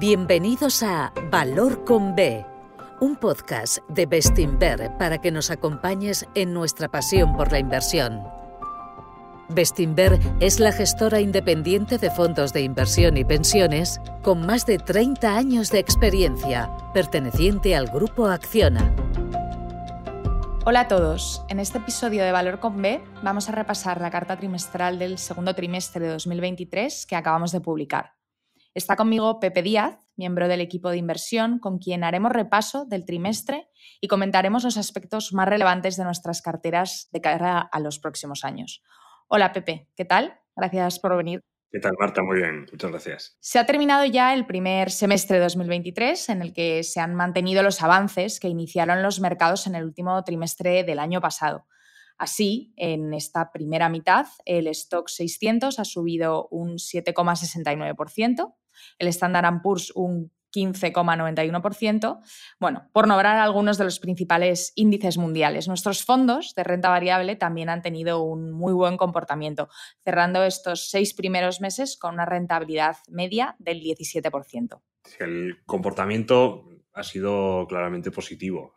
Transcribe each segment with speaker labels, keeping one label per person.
Speaker 1: Bienvenidos a Valor con B, un podcast de Bestinver para que nos acompañes en nuestra pasión por la inversión. Bestinver es la gestora independiente de fondos de inversión y pensiones con más de 30 años de experiencia, perteneciente al grupo Acciona.
Speaker 2: Hola a todos. En este episodio de Valor con B vamos a repasar la carta trimestral del segundo trimestre de 2023 que acabamos de publicar. Está conmigo Pepe Díaz, miembro del equipo de inversión, con quien haremos repaso del trimestre y comentaremos los aspectos más relevantes de nuestras carteras de cara a los próximos años. Hola Pepe, ¿qué tal? Gracias por venir.
Speaker 3: ¿Qué tal, Marta? Muy bien, muchas gracias.
Speaker 2: Se ha terminado ya el primer semestre de 2023, en el que se han mantenido los avances que iniciaron los mercados en el último trimestre del año pasado. Así, en esta primera mitad, el stock 600 ha subido un 7,69%, el Standard Poor's un 15,91%. Bueno, por nombrar algunos de los principales índices mundiales. Nuestros fondos de renta variable también han tenido un muy buen comportamiento, cerrando estos seis primeros meses con una rentabilidad media del 17%.
Speaker 3: El comportamiento ha sido claramente positivo.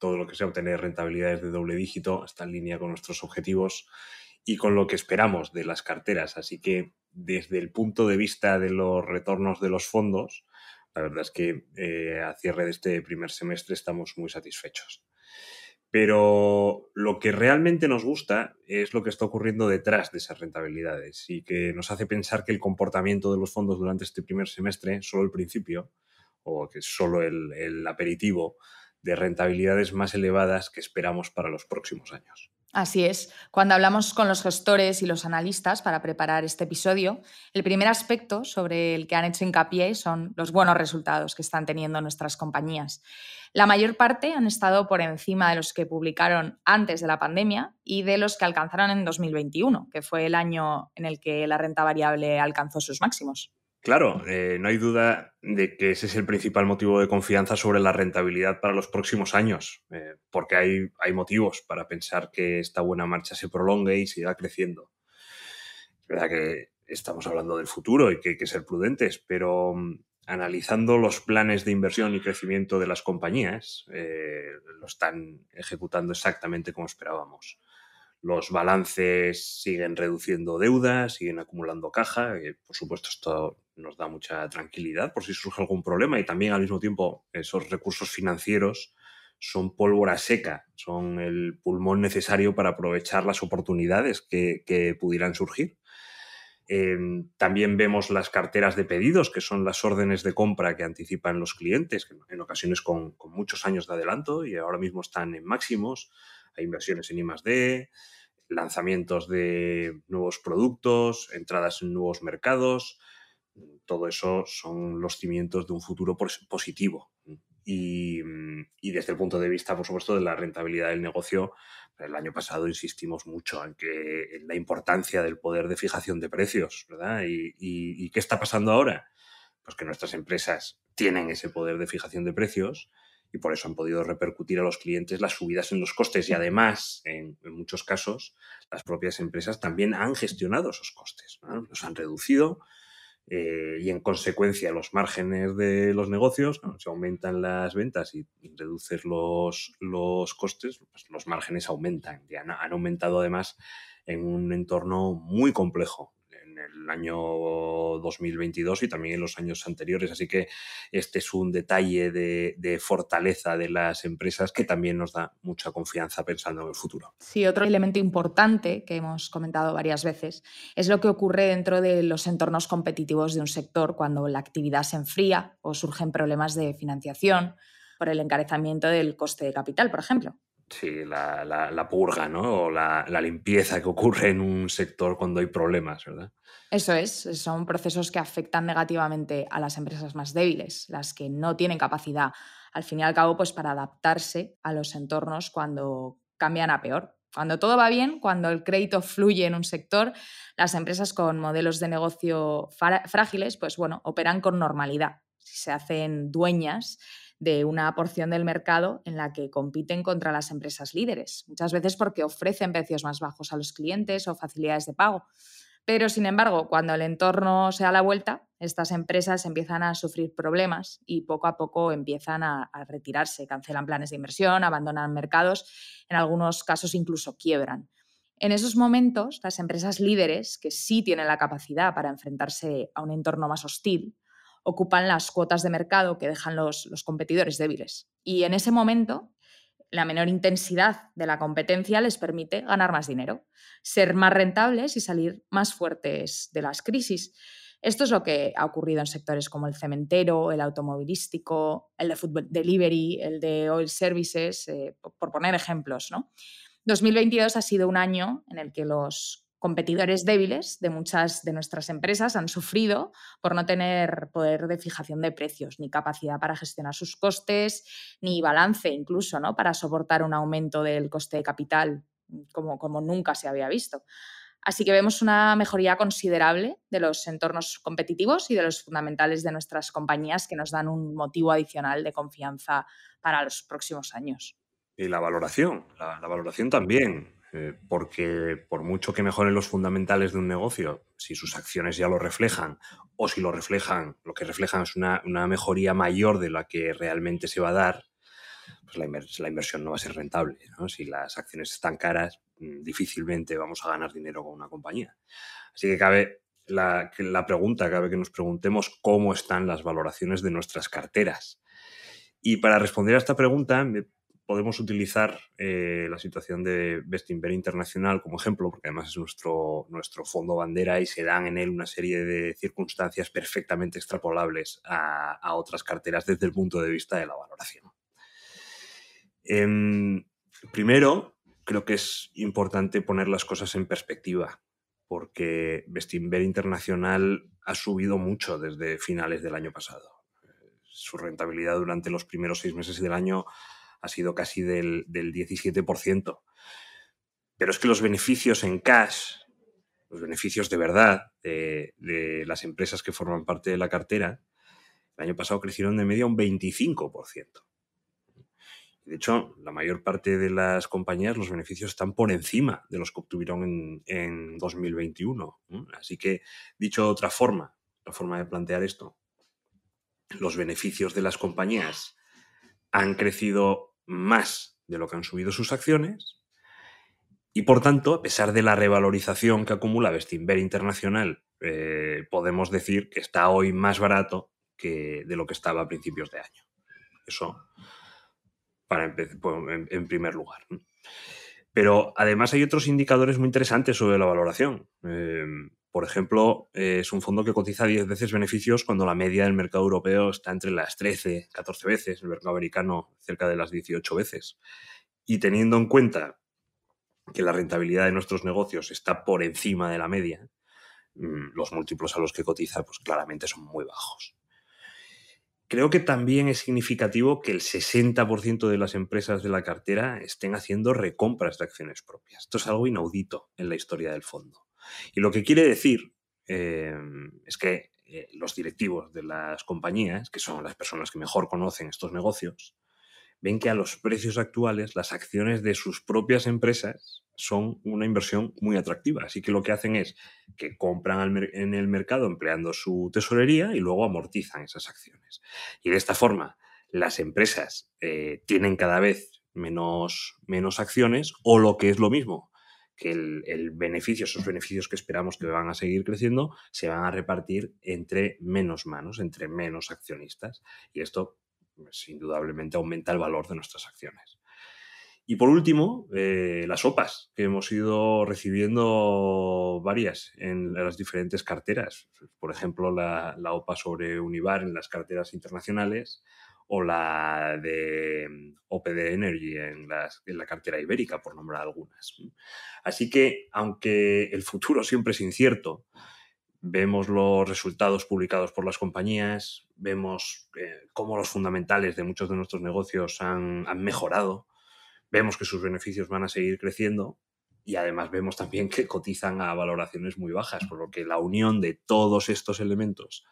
Speaker 3: Todo lo que sea obtener rentabilidades de doble dígito está en línea con nuestros objetivos y con lo que esperamos de las carteras. Así que desde el punto de vista de los retornos de los fondos, la verdad es que eh, a cierre de este primer semestre estamos muy satisfechos. Pero lo que realmente nos gusta es lo que está ocurriendo detrás de esas rentabilidades y que nos hace pensar que el comportamiento de los fondos durante este primer semestre, solo el principio, o que es solo el, el aperitivo, de rentabilidades más elevadas que esperamos para los próximos años.
Speaker 2: Así es. Cuando hablamos con los gestores y los analistas para preparar este episodio, el primer aspecto sobre el que han hecho hincapié son los buenos resultados que están teniendo nuestras compañías. La mayor parte han estado por encima de los que publicaron antes de la pandemia y de los que alcanzaron en 2021, que fue el año en el que la renta variable alcanzó sus máximos.
Speaker 3: Claro, eh, no hay duda de que ese es el principal motivo de confianza sobre la rentabilidad para los próximos años, eh, porque hay, hay, motivos para pensar que esta buena marcha se prolongue y siga creciendo. Es verdad que estamos hablando del futuro y que hay que ser prudentes, pero mm, analizando los planes de inversión y crecimiento de las compañías, eh, lo están ejecutando exactamente como esperábamos. Los balances siguen reduciendo deudas, siguen acumulando caja. por supuesto, esto nos da mucha tranquilidad por si surge algún problema y también al mismo tiempo esos recursos financieros son pólvora seca, son el pulmón necesario para aprovechar las oportunidades que, pudieran surgir. Em, también vemos las carteras de pedidos, que son las órdenes de compra que anticipan los clientes, en ocasiones con, muchos años de adelanto y ahora mismo están en máximos. Hay inversiones en I+D, lanzamientos de nuevos productos, entradas en nuevos mercados, todo eso son los cimientos de un futuro positivo. Y, desde el punto de vista, por supuesto, de la rentabilidad del negocio, el año pasado insistimos mucho en, que, la importancia del poder de fijación de precios, ¿verdad? ¿Y, qué está pasando ahora? Pues que nuestras empresas tienen ese poder de fijación de precios y por eso han podido repercutir a los clientes las subidas en los costes y además, en, muchos casos, las propias empresas también han gestionado esos costes, los han reducido, eh, y en consecuencia los márgenes de los negocios, si aumentan las ventas y, reduces los, los costes, pues los márgenes aumentan. Y han, aumentado además en un entorno muy complejo el año 2022 y también en los años anteriores. Así que este es un detalle de, fortaleza de las empresas que también nos da mucha confianza pensando en el futuro.
Speaker 2: Sí, otro elemento importante que hemos comentado varias veces es lo que ocurre dentro de los entornos competitivos de un sector cuando la actividad se enfría o surgen problemas de financiación por el encarecimiento del coste de capital, por ejemplo.
Speaker 3: Sí, la, purga, ¿no? O la, limpieza que ocurre en un sector cuando hay problemas, ¿verdad?
Speaker 2: Eso es, son procesos que afectan negativamente a las empresas más débiles, las que no tienen capacidad, al fin y al cabo, pues para adaptarse a los entornos cuando cambian a peor. Cuando todo va bien, cuando el crédito fluye en un sector, las empresas con modelos de negocio frágiles, pues bueno, operan con normalidad. Se hacen dueñas de una porción del mercado en la que compiten contra las empresas líderes, muchas veces porque ofrecen precios más bajos a los clientes o facilidades de pago. Pero, sin embargo, cuando el entorno se da la vuelta, estas empresas empiezan a sufrir problemas y poco a poco empiezan a, a, retirarse, cancelan planes de inversión, abandonan mercados, en algunos casos incluso quiebran. En esos momentos, las empresas líderes, que sí tienen la capacidad para enfrentarse a un entorno más hostil, ocupan las cuotas de mercado que dejan los, los competidores débiles. Y en ese momento, la menor intensidad de la competencia les permite ganar más dinero, ser más rentables y salir más fuertes de las crisis. Esto es lo que ha ocurrido en sectores como el cementero, el automovilístico, el de food delivery, el de oil services, eh, por poner ejemplos. ¿no? 2022 ha sido un año en el que los competidores débiles de muchas de nuestras empresas han sufrido por no tener poder de fijación de precios, ni capacidad para gestionar sus costes, ni balance incluso, ¿no? Para soportar un aumento del coste de capital como, como nunca se había visto. Así que vemos una mejoría considerable de los entornos competitivos y de los fundamentales de nuestras compañías que nos dan un motivo adicional de confianza para los próximos años.
Speaker 3: Y la valoración, la, la valoración también. Eh, porque por mucho que mejoren los fundamentales de un negocio, si sus acciones ya lo reflejan o si lo reflejan, lo que reflejan es una, una mejoría mayor de la que realmente se va a dar, pues la, inversión no va a ser rentable. ¿no? Si las acciones están caras, mm, difícilmente vamos a ganar dinero con una compañía. Así que cabe la, la pregunta, cabe que nos preguntemos cómo están las valoraciones de nuestras carteras. Y para responder a esta pregunta, me podemos utilizar eh, la situación de Bestinver Internacional como ejemplo, porque además es nuestro, nuestro fondo bandera y se dan en él una serie de circunstancias perfectamente extrapolables a, otras carteras desde el punto de vista de la valoración. Eh, primero, creo que es importante poner las cosas en perspectiva, porque Bestinver Internacional ha subido mucho desde finales del año pasado. Su rentabilidad durante los primeros seis meses del año ha sido casi del, del 17%. Pero es que los beneficios en cash, los beneficios de verdad de, de, las empresas que forman parte de la cartera, el año pasado crecieron de media un 25%. De hecho, la mayor parte de las compañías, los beneficios están por encima de los que obtuvieron en, en 2021. Así que, dicho de otra forma, la forma de plantear esto, los beneficios de las compañías han crecido más de lo que han subido sus acciones y por tanto, a pesar de la revalorización que acumula Bestinver Internacional, eh, podemos decir que está hoy más barato que de lo que estaba a principios de año. Eso para en, en primer lugar. Pero además hay otros indicadores muy interesantes sobre la valoración. Eh, por ejemplo, eh, es un fondo que cotiza 10 veces beneficios cuando la media del mercado europeo está entre las 13, 14 veces, el mercado americano cerca de las 18 veces. Y teniendo en cuenta que la rentabilidad de nuestros negocios está por encima de la media, mm, los múltiplos a los que cotiza pues claramente son muy bajos. Creo que también es significativo que el 60% de las empresas de la cartera estén haciendo recompras de acciones propias. Esto es algo inaudito en la historia del fondo. Y lo que quiere decir eh, es que eh, los directivos de las compañías, que son las personas que mejor conocen estos negocios, ven que a los precios actuales las acciones de sus propias empresas son una inversión muy atractiva. Así que lo que hacen es que compran en el mercado empleando su tesorería y luego amortizan esas acciones. Y de esta forma, las empresas eh, tienen cada vez menos, menos acciones o lo que es lo mismo, que el, beneficio, esos beneficios que esperamos que van a seguir creciendo, se van a repartir entre menos manos, entre menos accionistas. Y esto, pues, indudablemente, aumenta el valor de nuestras acciones. Y por último, eh, las OPAs, que hemos ido recibiendo varias en las diferentes carteras. Por ejemplo, la, la OPA sobre Univar en las carteras internacionales, o la de mm, OPD Energy en, la cartera ibérica, por nombrar algunas. Así que, aunque el futuro siempre es incierto, vemos los resultados publicados por las compañías, vemos eh, cómo los fundamentales de muchos de nuestros negocios han mejorado, vemos que sus beneficios van a seguir creciendo y además vemos también que cotizan a valoraciones muy bajas, por lo que la unión de todos estos elementos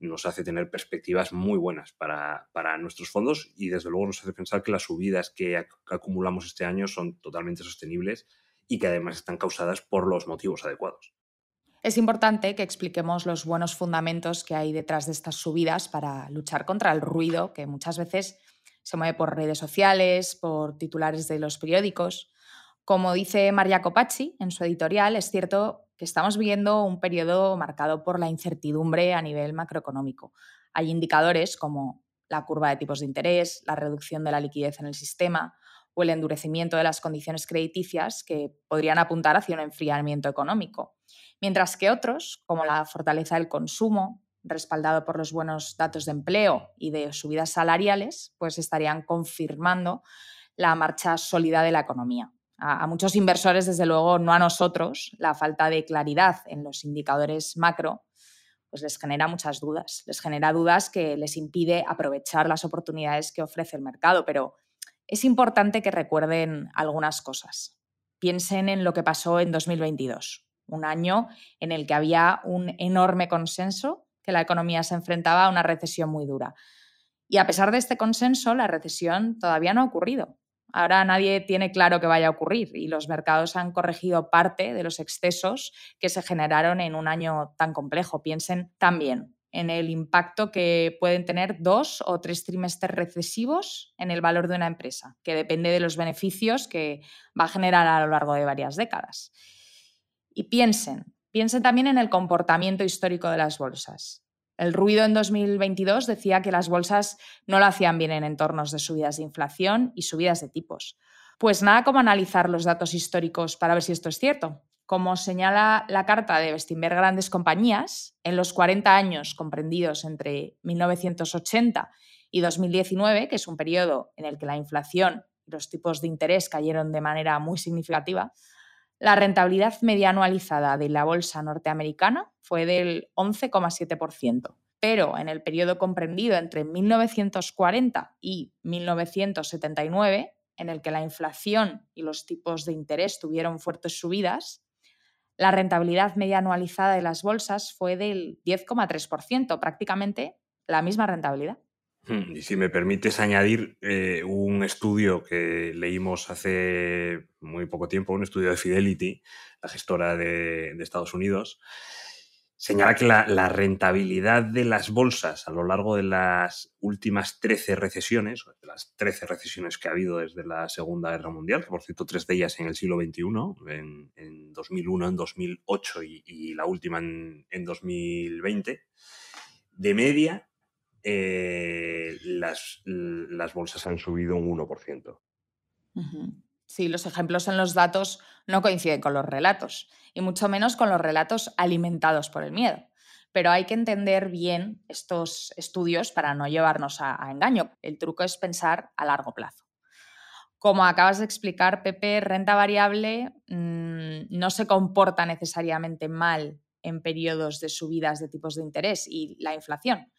Speaker 3: nos hace tener perspectivas muy buenas para, para, nuestros fondos y desde luego nos hace pensar que las subidas que, ac acumulamos este año son totalmente sostenibles y que además están causadas por los motivos adecuados.
Speaker 2: Es importante que expliquemos los buenos fundamentos que hay detrás de estas subidas para luchar contra el ruido que muchas veces se mueve por redes sociales, por titulares de los periódicos. Como dice María Copacci en su editorial, es cierto que estamos viviendo un periodo marcado por la incertidumbre a nivel macroeconómico. Hay indicadores como la curva de tipos de interés, la reducción de la liquidez en el sistema o el endurecimiento de las condiciones crediticias que podrían apuntar hacia un enfriamiento económico mientras que otros, como la fortaleza del consumo, respaldado por los buenos datos de empleo y de subidas salariales, pues estarían confirmando la marcha sólida de la economía. A, muchos inversores, desde luego, no a nosotros, la falta de claridad en los indicadores macro, pues les genera muchas dudas. Les genera dudas que les impide aprovechar las oportunidades que ofrece el mercado, pero es importante que recuerden algunas cosas. Piensen en lo que pasó en 2022 un año en el que había un enorme consenso que la economía se enfrentaba a una recesión muy dura. Y a pesar de este consenso, la recesión todavía no ha ocurrido. Ahora nadie tiene claro que vaya a ocurrir y los mercados han corregido parte de los excesos que se generaron en un año tan complejo. Piensen también en el impacto que pueden tener dos o tres trimestres recesivos en el valor de una empresa, que depende de los beneficios que va a generar a lo largo de varias décadas. Y piensen, piensen también en el comportamiento histórico de las bolsas. El ruido en 2022 decía que las bolsas no lo hacían bien en entornos de subidas de inflación y subidas de tipos. Pues nada como analizar los datos históricos para ver si esto es cierto. Como señala la carta de Bestinver Grandes Compañías, en los 40 años comprendidos entre 1980 y 2019, que es un periodo en el que la inflación y los tipos de interés cayeron de manera muy significativa, la rentabilidad media anualizada de la bolsa norteamericana fue del 11,7%, pero en el periodo comprendido entre 1940 y 1979, en el que la inflación y los tipos de interés tuvieron fuertes subidas, la rentabilidad media anualizada de las bolsas fue del 10,3%, prácticamente la misma rentabilidad.
Speaker 3: Hmm, y si me permites añadir eh, un estudio que leímos hace muy poco tiempo, un estudio de Fidelity, la gestora de, Estados Unidos, señala que la, rentabilidad de las bolsas a lo largo de las últimas 13 recesiones, de las 13 recesiones que ha habido desde la Segunda Guerra Mundial, por cierto tres de ellas en el siglo XXI, en, 2001, en 2008 y, la última en, en 2020, de media eh, las, bolsas han subido un 1%.
Speaker 2: Sí, los ejemplos en los datos no coinciden con los relatos, y mucho menos con los relatos alimentados por el miedo. Pero hay que entender bien estos estudios para no llevarnos a, engaño. El truco es pensar a largo plazo. Como acabas de explicar, Pepe, renta variable mm, no se comporta necesariamente mal en periodos de subidas de tipos de interés y la inflación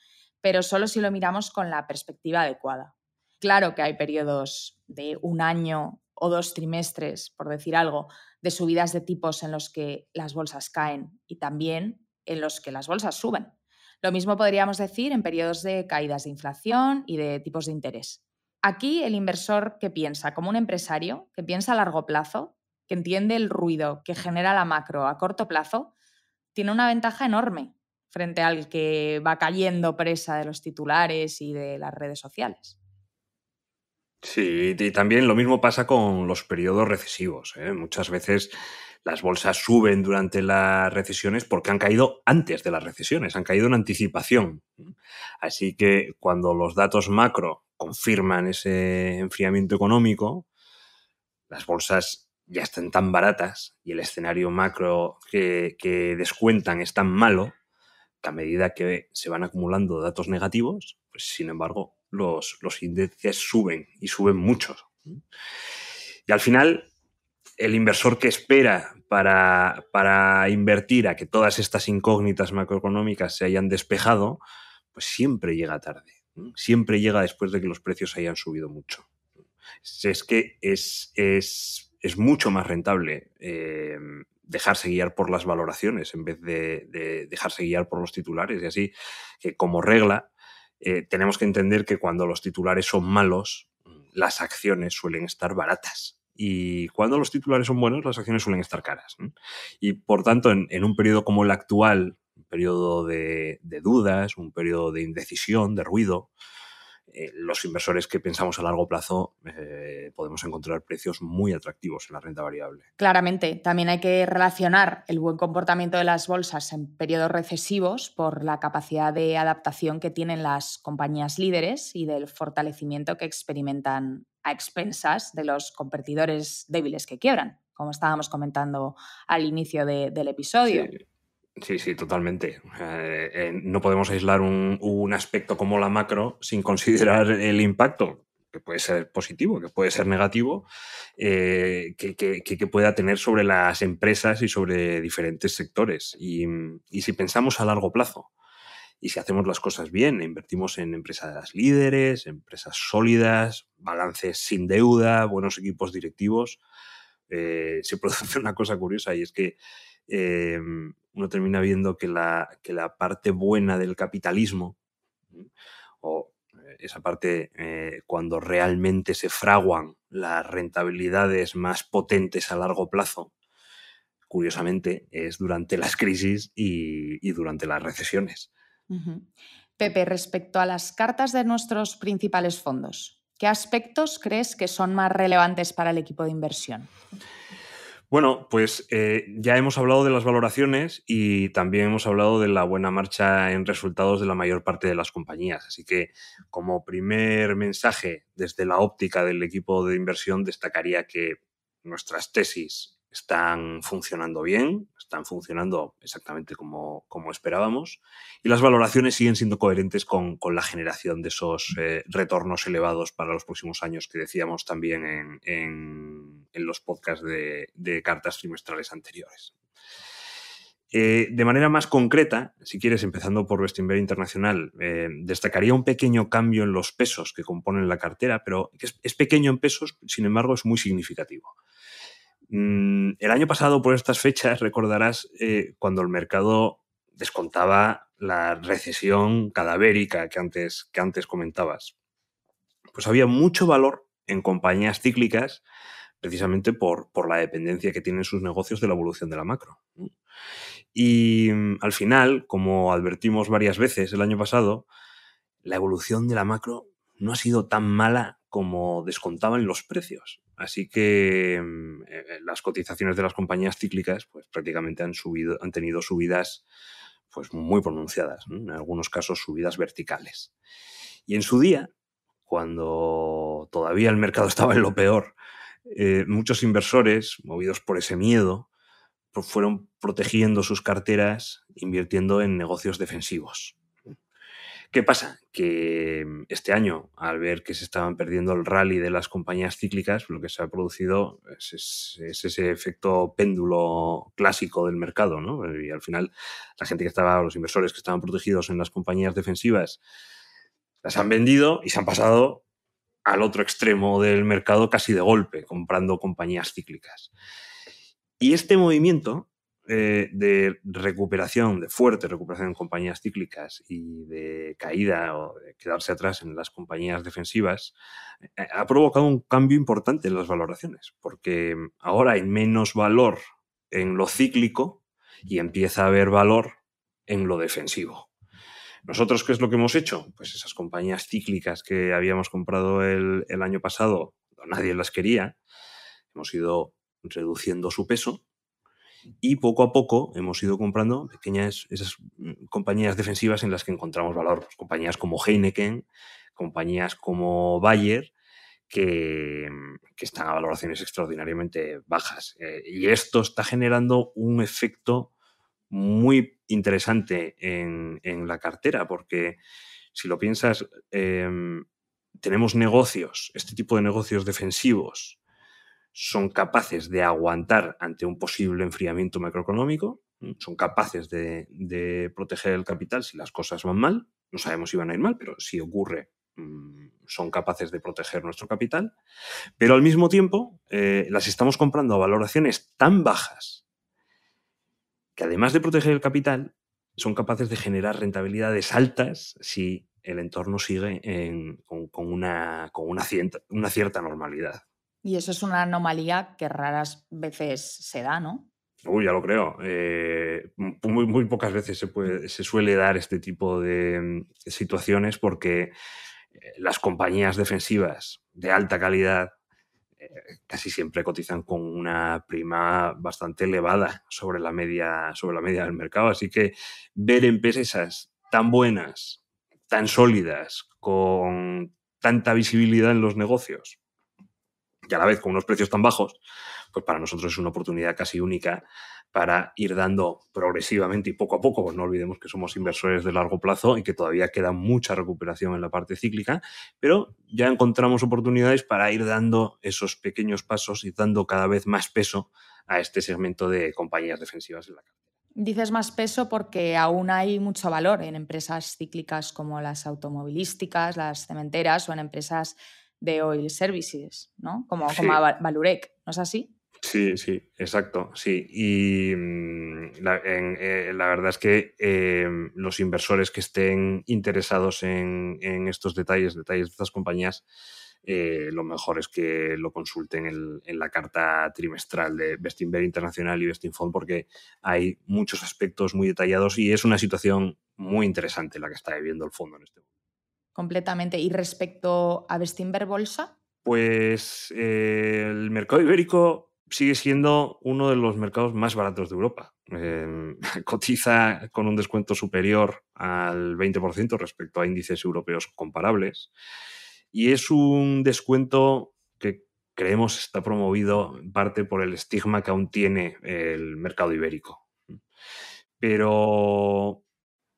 Speaker 2: pero solo si lo miramos con la perspectiva adecuada. Claro que hay periodos de un año o dos trimestres, por decir algo, de subidas de tipos en los que las bolsas caen y también en los que las bolsas suben. Lo mismo podríamos decir en periodos de caídas de inflación y de tipos de interés. Aquí el inversor que piensa como un empresario, que piensa a largo plazo, que entiende el ruido que genera la macro a corto plazo, tiene una ventaja enorme, frente al que va cayendo presa de los titulares y de las redes sociales.
Speaker 3: Sí, y también lo mismo pasa con los periodos recesivos. ¿eh? Muchas veces las bolsas suben durante las recesiones porque han caído antes de las recesiones, han caído en anticipación. Así que cuando los datos macro confirman ese enfriamiento económico, las bolsas ya están tan baratas y el escenario macro que, que descuentan es tan malo a medida que se van acumulando datos negativos, pues sin embargo, los, los índices suben y suben mucho. Y al final, el inversor que espera para, para, invertir a que todas estas incógnitas macroeconómicas se hayan despejado, pues siempre llega tarde. Siempre llega después de que los precios hayan subido mucho. Es que es, es, es mucho más rentable eh, dejarse guiar por las valoraciones en vez de, dejarse guiar por los titulares. Y así que como regla eh, tenemos que entender que cuando los titulares son malos, las acciones suelen estar baratas. y cuando los titulares son buenos, las acciones suelen estar caras. Y por tanto, en, un periodo como el actual, un periodo de, dudas, un periodo de indecisión, de ruido, eh, los inversores que pensamos a largo plazo eh, podemos encontrar precios muy atractivos en la renta variable.
Speaker 2: Claramente, también hay que relacionar el buen comportamiento de las bolsas en periodos recesivos por la capacidad de adaptación que tienen las compañías líderes y del fortalecimiento que experimentan a expensas de los competidores débiles que quiebran, como estábamos comentando al inicio del episodio.
Speaker 3: Sí. Sí, totalmente. Eh, no podemos aislar un, aspecto como la macro sin considerar el impacto, que puede ser positivo, que puede ser negativo, eh, que, pueda tener sobre las empresas y sobre diferentes sectores. Y, y, si pensamos a largo plazo y si hacemos las cosas bien, invertimos en empresas líderes, empresas sólidas, balances sin deuda, buenos equipos directivos, eh, se produce una cosa curiosa y es que eh, uno termina viendo que la, que la, parte buena del capitalismo, o eh, esa parte cuando realmente se fraguan las rentabilidades más potentes a largo plazo, curiosamente, es durante las crisis y durante las recesiones.
Speaker 2: Pepe, respecto a las cartas de nuestros principales fondos, ¿qué aspectos crees que son más relevantes para el equipo de inversión?
Speaker 3: Bueno, pues eh, ya hemos hablado de las valoraciones y también hemos hablado de la buena marcha en resultados de la mayor parte de las compañías. Así que como primer mensaje desde la óptica del equipo de inversión destacaría que nuestras tesis están funcionando bien, están funcionando exactamente como, esperábamos y las valoraciones siguen siendo coherentes con, la generación de esos eh, retornos elevados para los próximos años que decíamos también en, los podcasts de, cartas trimestrales anteriores. Eh, de manera más concreta, si quieres, empezando por Bestinver Internacional, eh, destacaría un pequeño cambio en los pesos que componen la cartera, pero es pequeño en pesos, sin embargo, es muy significativo. Mm, el año pasado, por estas fechas, recordarás eh, cuando el mercado descontaba la recesión cadavérica que antes, que antes comentabas. Pues había mucho valor en compañías cíclicas precisamente por, por, la dependencia que tienen sus negocios de la evolución de la macro. Y mm, al final, como advertimos varias veces el año pasado, la evolución de la macro no ha sido tan mala como descontaban los precios. Así que mm, eh, las cotizaciones de las compañías cíclicas pues, prácticamente han, subido, han tenido subidas pues, muy pronunciadas, en algunos casos subidas verticales. Y en su día, cuando todavía el mercado estaba en lo peor, eh, muchos inversores, movidos por ese miedo, pues, fueron protegiendo sus carteras invirtiendo en negocios defensivos. ¿Qué pasa? Que mm, este año, al ver que se estaban perdiendo el rally de las compañías cíclicas, lo que se ha producido es, ese efecto péndulo clásico del mercado, ¿no? Y al final, la gente que estaba, los inversores que estaban protegidos en las compañías defensivas, las han vendido y se han pasado al otro extremo del mercado casi de golpe, comprando compañías cíclicas. Y este movimiento eh, de recuperación, de fuerte recuperación en compañías cíclicas y de caída o de quedarse atrás en las compañías defensivas, eh, ha provocado un cambio importante en las valoraciones, porque ahora hay menos valor en lo cíclico y empieza a haber valor en lo defensivo. ¿Nosotros qué es lo que hemos hecho? Pues esas compañías cíclicas que habíamos comprado el, año pasado, nadie las quería, hemos ido reduciendo su peso y poco a poco hemos ido comprando pequeñas mm, compañías defensivas en las que encontramos valor. Pues compañías como Heineken, compañías como Bayer, que, mm, están a valoraciones extraordinariamente bajas. Eh, y esto está generando un efecto muy interesante en, la cartera, porque si lo piensas, em, tenemos negocios, este tipo de negocios defensivos, son capaces de aguantar ante un posible enfriamiento macroeconómico, son capaces de, proteger el capital si las cosas van mal, no sabemos si van a ir mal, pero si ocurre, mm, son capaces de proteger nuestro capital, pero al mismo tiempo eh, las estamos comprando a valoraciones tan bajas que además de proteger el capital, son capaces de generar rentabilidades altas si el entorno sigue con, una, con una, una cierta normalidad.
Speaker 2: Y eso es una anomalía que raras veces se da, ¿no?
Speaker 3: Uy, ya lo creo. Eh, muy, muy, pocas veces se, puede, se suele dar este tipo de mm, situaciones porque eh, las compañías defensivas de alta calidad casi siempre cotizan con una prima bastante elevada sobre la media, sobre la media del mercado. Así que ver empresas tan buenas, tan sólidas, con tanta visibilidad en los negocios y a la vez con unos precios tan bajos, pues para nosotros es una oportunidad casi única para ir dando progresivamente y poco a poco, pues no olvidemos que somos inversores de largo plazo y que todavía queda mucha recuperación en la parte cíclica, pero ya encontramos oportunidades para ir dando esos pequeños pasos y dando cada vez más peso a este segmento de compañías defensivas en la cartera.
Speaker 2: Dices más peso porque aún hay mucho valor en empresas cíclicas como las automovilísticas, las cementeras o en empresas de oil services, ¿no? Como, como Valurec, ¿no es así?
Speaker 3: Sí, sí, exacto, sí. Y mm, la, eh, la verdad es que eh, los inversores que estén interesados en, en, estos detalles, detalles de estas compañías, eh, lo mejor es que lo consulten en, en la carta trimestral de Bestinver Internacional y Bestinfond porque hay muchos aspectos muy detallados y es una situación muy interesante la que está viviendo el fondo en este momento
Speaker 2: completamente. ¿Y respecto a Bestinver Bolsa?
Speaker 3: Pues eh, el mercado ibérico sigue siendo uno de los mercados más baratos de Europa. Eh, cotiza con un descuento superior al 20% respecto a índices europeos comparables. Y es un descuento que creemos está promovido en parte por el estigma que aún tiene el mercado ibérico. Pero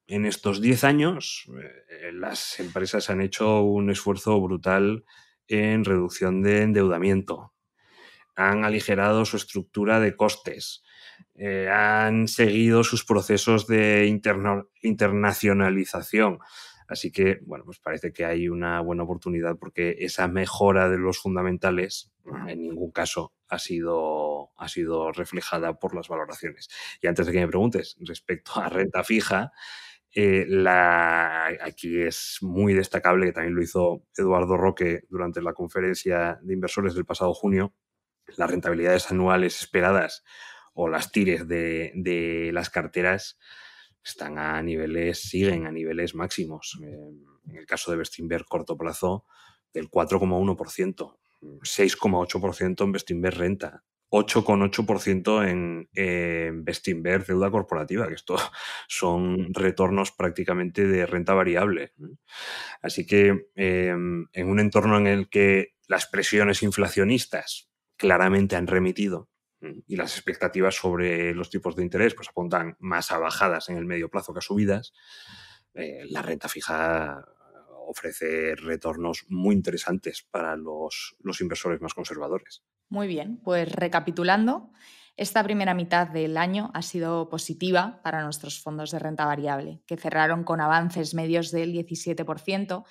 Speaker 3: en estos 10 años, eh, las empresas han hecho un esfuerzo brutal en reducción de endeudamiento. Han aligerado su estructura de costes. Eh, han seguido sus procesos de internacionalización. Así que, bueno, pues parece que hay una buena oportunidad porque esa mejora de los fundamentales en ningún caso ha sido, ha sido reflejada por las valoraciones. Y antes de que me preguntes respecto a renta fija, eh, aquí es muy destacable, que también lo hizo Eduardo Roque durante la conferencia de inversores del pasado junio, las rentabilidades anuales esperadas o las tires de, las carteras están a niveles, siguen a niveles máximos. en el caso de Bestinver corto plazo, del 4,1%, 6,8% en Bestinver renta, 8,8% en, en Bestinver deuda corporativa, que esto son retornos prácticamente de renta variable. Así que em, en un entorno en el que las presiones inflacionistas claramente han remitido y las expectativas sobre los tipos de interés pues apuntan más a bajadas en el medio plazo que a subidas, eh, la renta fija ofrece retornos muy interesantes para los, los inversores más conservadores.
Speaker 2: Muy bien, pues recapitulando, esta primera mitad del año ha sido positiva para nuestros fondos de renta variable, que cerraron con avances medios del 17%,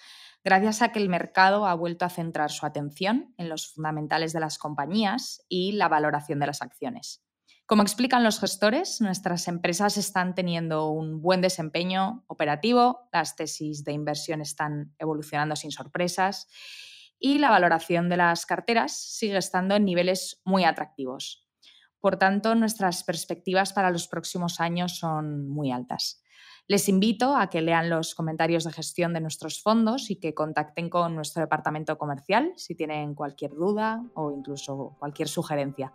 Speaker 2: gracias a que el mercado ha vuelto a centrar su atención en los fundamentales de las compañías y la valoración de las acciones. Como explican los gestores, nuestras empresas están teniendo un buen desempeño operativo, las tesis de inversión están evolucionando sin sorpresas y la valoración de las carteras sigue estando en niveles muy atractivos. Por tanto, nuestras perspectivas para los próximos años son muy altas. Les invito a que lean los comentarios de gestión de nuestros fondos y que contacten con nuestro departamento comercial si tienen cualquier duda o incluso cualquier sugerencia.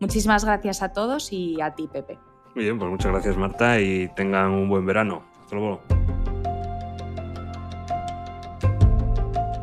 Speaker 2: Muchísimas gracias a todos y a ti, Pepe.
Speaker 3: Muy bien, pues muchas gracias, Marta, y tengan un buen verano. Hasta luego.